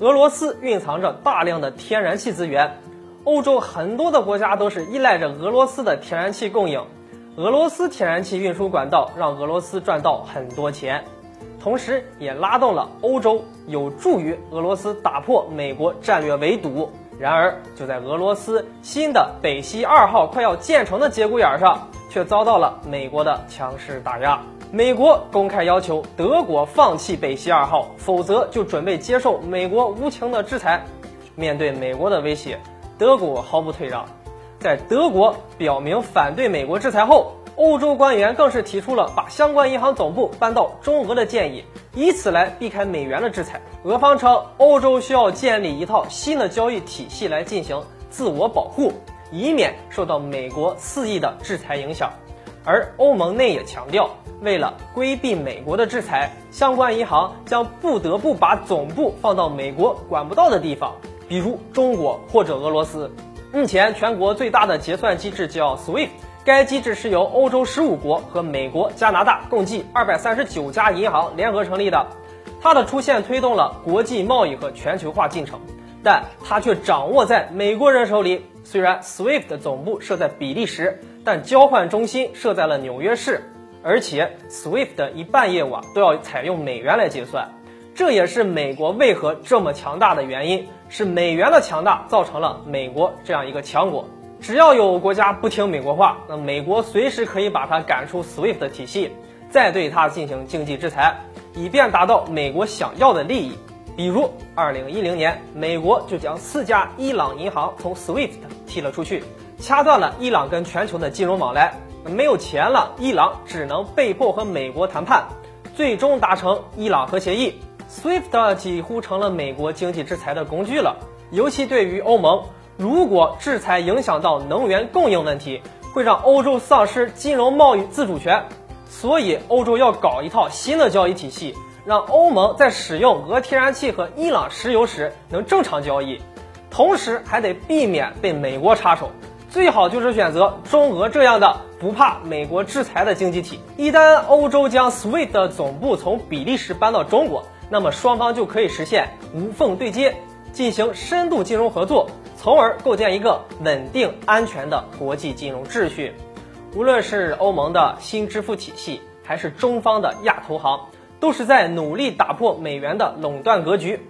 俄罗斯蕴藏着大量的天然气资源，欧洲很多的国家都是依赖着俄罗斯的天然气供应。俄罗斯天然气运输管道让俄罗斯赚到很多钱，同时也拉动了欧洲，有助于俄罗斯打破美国战略围堵。然而，就在俄罗斯新的北溪二号快要建成的节骨眼上，却遭到了美国的强势打压。美国公开要求德国放弃北溪二号，否则就准备接受美国无情的制裁。面对美国的威胁，德国毫不退让。在德国表明反对美国制裁后，欧洲官员更是提出了把相关银行总部搬到中俄的建议，以此来避开美元的制裁。俄方称，欧洲需要建立一套新的交易体系来进行自我保护，以免受到美国肆意的制裁影响。而欧盟内也强调，为了规避美国的制裁，相关银行将不得不把总部放到美国管不到的地方，比如中国或者俄罗斯。目前，全国最大的结算机制叫 SWIFT。该机制是由欧洲十五国和美国、加拿大共计二百三十九家银行联合成立的。它的出现推动了国际贸易和全球化进程，但它却掌握在美国人手里。虽然 SWIFT 的总部设在比利时，但交换中心设在了纽约市，而且 SWIFT 的一半业务啊都要采用美元来结算。这也是美国为何这么强大的原因，是美元的强大造成了美国这样一个强国。只要有国家不听美国话，那美国随时可以把它赶出 SWIFT 体系，再对它进行经济制裁，以便达到美国想要的利益。比如，二零一零年，美国就将四家伊朗银行从 SWIFT 踢了出去，掐断了伊朗跟全球的金融往来。没有钱了，伊朗只能被迫和美国谈判，最终达成伊朗核协议。SWIFT 几乎成了美国经济制裁的工具了，尤其对于欧盟。如果制裁影响到能源供应问题，会让欧洲丧失金融贸易自主权。所以，欧洲要搞一套新的交易体系，让欧盟在使用俄天然气和伊朗石油时能正常交易，同时还得避免被美国插手。最好就是选择中俄这样的不怕美国制裁的经济体。一旦欧洲将 SWIFT 的总部从比利时搬到中国，那么双方就可以实现无缝对接，进行深度金融合作。从而构建一个稳定安全的国际金融秩序。无论是欧盟的新支付体系，还是中方的亚投行，都是在努力打破美元的垄断格局。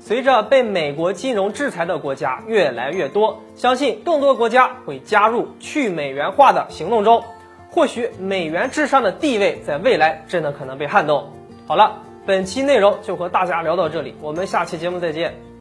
随着被美国金融制裁的国家越来越多，相信更多国家会加入去美元化的行动中。或许美元至上的地位在未来真的可能被撼动。好了，本期内容就和大家聊到这里，我们下期节目再见。